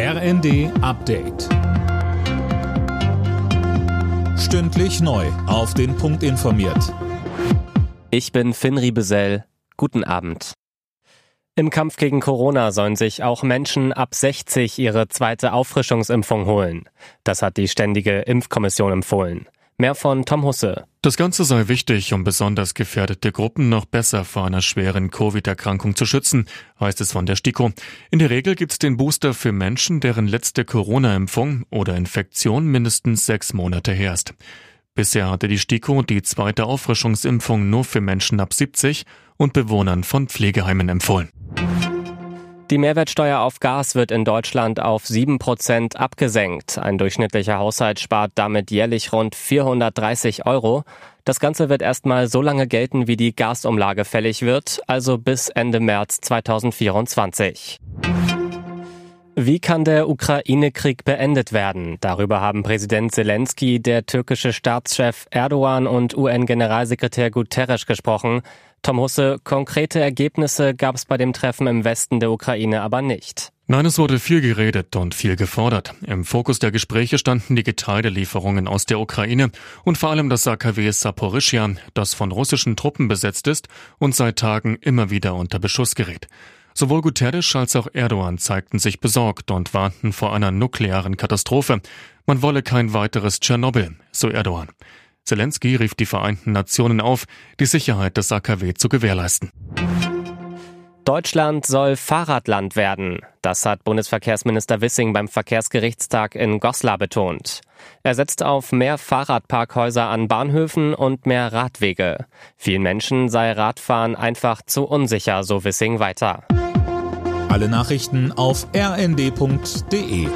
RND Update. Stündlich neu. Auf den Punkt informiert. Ich bin Finn Riebesell. Guten Abend. Im Kampf gegen Corona sollen sich auch Menschen ab 60 ihre zweite Auffrischungsimpfung holen. Das hat die Ständige Impfkommission empfohlen. Mehr von Tom Husse. Das Ganze sei wichtig, um besonders gefährdete Gruppen noch besser vor einer schweren Covid-Erkrankung zu schützen, heißt es von der STIKO. In der Regel gibt es den Booster für Menschen, deren letzte Corona-Impfung oder Infektion mindestens sechs Monate her ist. Bisher hatte die STIKO die zweite Auffrischungsimpfung nur für Menschen ab 70 und Bewohnern von Pflegeheimen empfohlen. Die Mehrwertsteuer auf Gas wird in Deutschland auf 7% abgesenkt. Ein durchschnittlicher Haushalt spart damit jährlich rund 430 Euro. Das Ganze wird erstmal so lange gelten, wie die Gasumlage fällig wird, also bis Ende März 2024. Wie kann der Ukraine-Krieg beendet werden? Darüber haben Präsident Zelensky, der türkische Staatschef Erdogan und UN-Generalsekretär Guterres gesprochen. Tom Husse, konkrete Ergebnisse gab es bei dem Treffen im Westen der Ukraine aber nicht. Nein, es wurde viel geredet und viel gefordert. Im Fokus der Gespräche standen die Getreidelieferungen aus der Ukraine und vor allem das AKW Saporischia, das von russischen Truppen besetzt ist und seit Tagen immer wieder unter Beschuss gerät. Sowohl Guterres als auch Erdogan zeigten sich besorgt und warnten vor einer nuklearen Katastrophe. Man wolle kein weiteres Tschernobyl, so Erdogan. Zelensky rief die Vereinten Nationen auf, die Sicherheit des AKW zu gewährleisten. Deutschland soll Fahrradland werden. Das hat Bundesverkehrsminister Wissing beim Verkehrsgerichtstag in Goslar betont. Er setzt auf mehr Fahrradparkhäuser an Bahnhöfen und mehr Radwege. Vielen Menschen sei Radfahren einfach zu unsicher, so Wissing weiter. Alle Nachrichten auf rnd.de